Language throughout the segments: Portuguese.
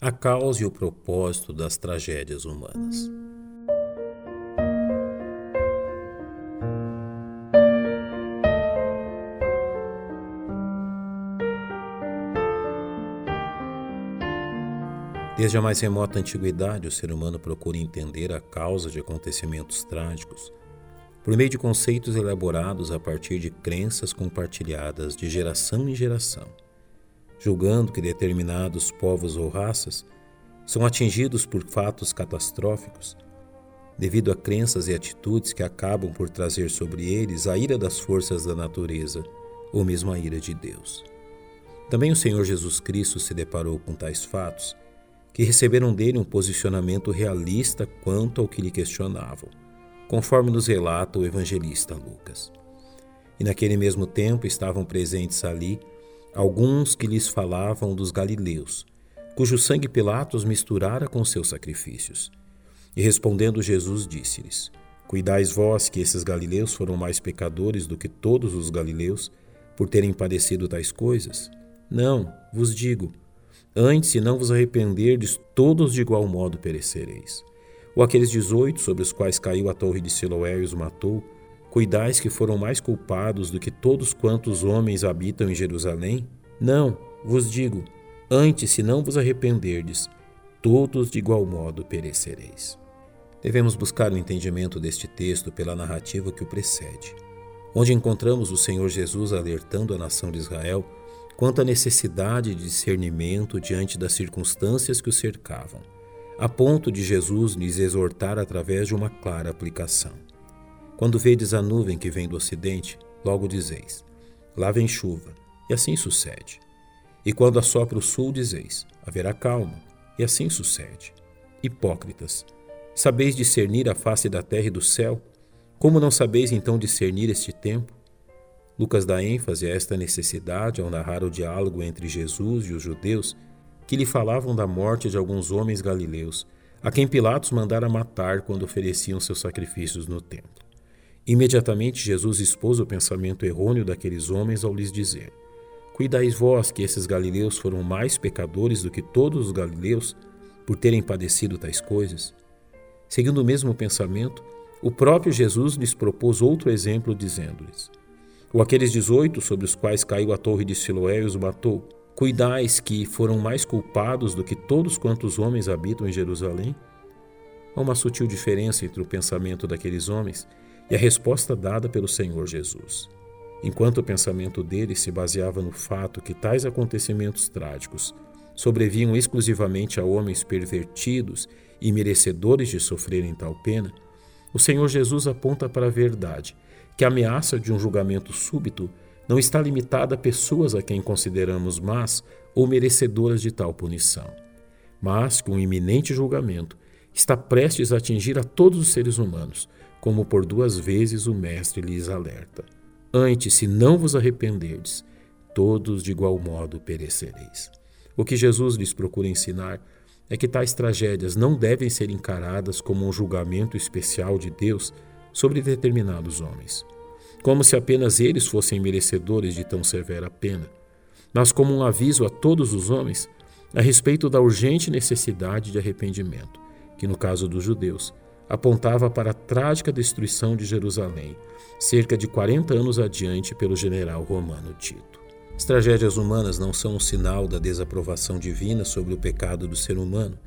a causa e o propósito das tragédias humanas. Desde a mais remota antiguidade, o ser humano procura entender a causa de acontecimentos trágicos por meio de conceitos elaborados a partir de crenças compartilhadas de geração em geração, julgando que determinados povos ou raças são atingidos por fatos catastróficos devido a crenças e atitudes que acabam por trazer sobre eles a ira das forças da natureza ou mesmo a ira de Deus. Também o Senhor Jesus Cristo se deparou com tais fatos que receberam dele um posicionamento realista quanto ao que lhe questionavam, conforme nos relata o evangelista Lucas. E naquele mesmo tempo estavam presentes ali alguns que lhes falavam dos galileus, cujo sangue Pilatos misturara com seus sacrifícios. E respondendo Jesus disse-lhes: Cuidais vós que esses galileus foram mais pecadores do que todos os galileus por terem padecido tais coisas? Não, vos digo, Antes, se não vos arrependerdes, todos de igual modo perecereis. Ou aqueles dezoito sobre os quais caiu a torre de Siloé e os matou, cuidais que foram mais culpados do que todos quantos homens habitam em Jerusalém? Não, vos digo, antes, se não vos arrependerdes, todos de igual modo perecereis. Devemos buscar o entendimento deste texto pela narrativa que o precede, onde encontramos o Senhor Jesus alertando a nação de Israel quanto à necessidade de discernimento diante das circunstâncias que o cercavam, a ponto de Jesus lhes exortar através de uma clara aplicação. Quando vedes a nuvem que vem do ocidente, logo dizeis: Lá vem chuva, e assim sucede. E quando assopra o sul, dizeis: Haverá calma, e assim sucede. Hipócritas, sabeis discernir a face da terra e do céu? Como não sabeis então discernir este tempo? Lucas dá ênfase a esta necessidade ao narrar o diálogo entre Jesus e os judeus que lhe falavam da morte de alguns homens galileus, a quem Pilatos mandara matar quando ofereciam seus sacrifícios no templo. Imediatamente Jesus expôs o pensamento errôneo daqueles homens ao lhes dizer: Cuidais vós que esses galileus foram mais pecadores do que todos os galileus por terem padecido tais coisas? Seguindo o mesmo pensamento, o próprio Jesus lhes propôs outro exemplo, dizendo-lhes: ou aqueles dezoito sobre os quais caiu a torre de Siloé e os matou, cuidais que foram mais culpados do que todos quantos homens habitam em Jerusalém? Há uma sutil diferença entre o pensamento daqueles homens e a resposta dada pelo Senhor Jesus. Enquanto o pensamento deles se baseava no fato que tais acontecimentos trágicos sobreviam exclusivamente a homens pervertidos e merecedores de sofrerem tal pena, o Senhor Jesus aponta para a verdade que a ameaça de um julgamento súbito não está limitada a pessoas a quem consideramos más ou merecedoras de tal punição, mas que um iminente julgamento está prestes a atingir a todos os seres humanos, como por duas vezes o Mestre lhes alerta. Antes, se não vos arrependerdes, todos de igual modo perecereis. O que Jesus lhes procura ensinar é que tais tragédias não devem ser encaradas como um julgamento especial de Deus sobre determinados homens, como se apenas eles fossem merecedores de tão severa pena, mas como um aviso a todos os homens a respeito da urgente necessidade de arrependimento, que no caso dos judeus apontava para a trágica destruição de Jerusalém, cerca de 40 anos adiante pelo general romano Tito. As tragédias humanas não são um sinal da desaprovação divina sobre o pecado do ser humano,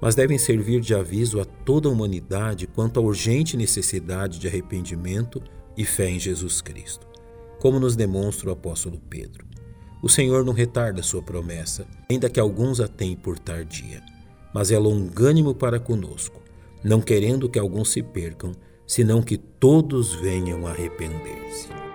mas devem servir de aviso a toda a humanidade quanto à urgente necessidade de arrependimento e fé em Jesus Cristo, como nos demonstra o apóstolo Pedro. O Senhor não retarda sua promessa, ainda que alguns a tenham por tardia, mas é longânimo para conosco, não querendo que alguns se percam, senão que todos venham arrepender-se.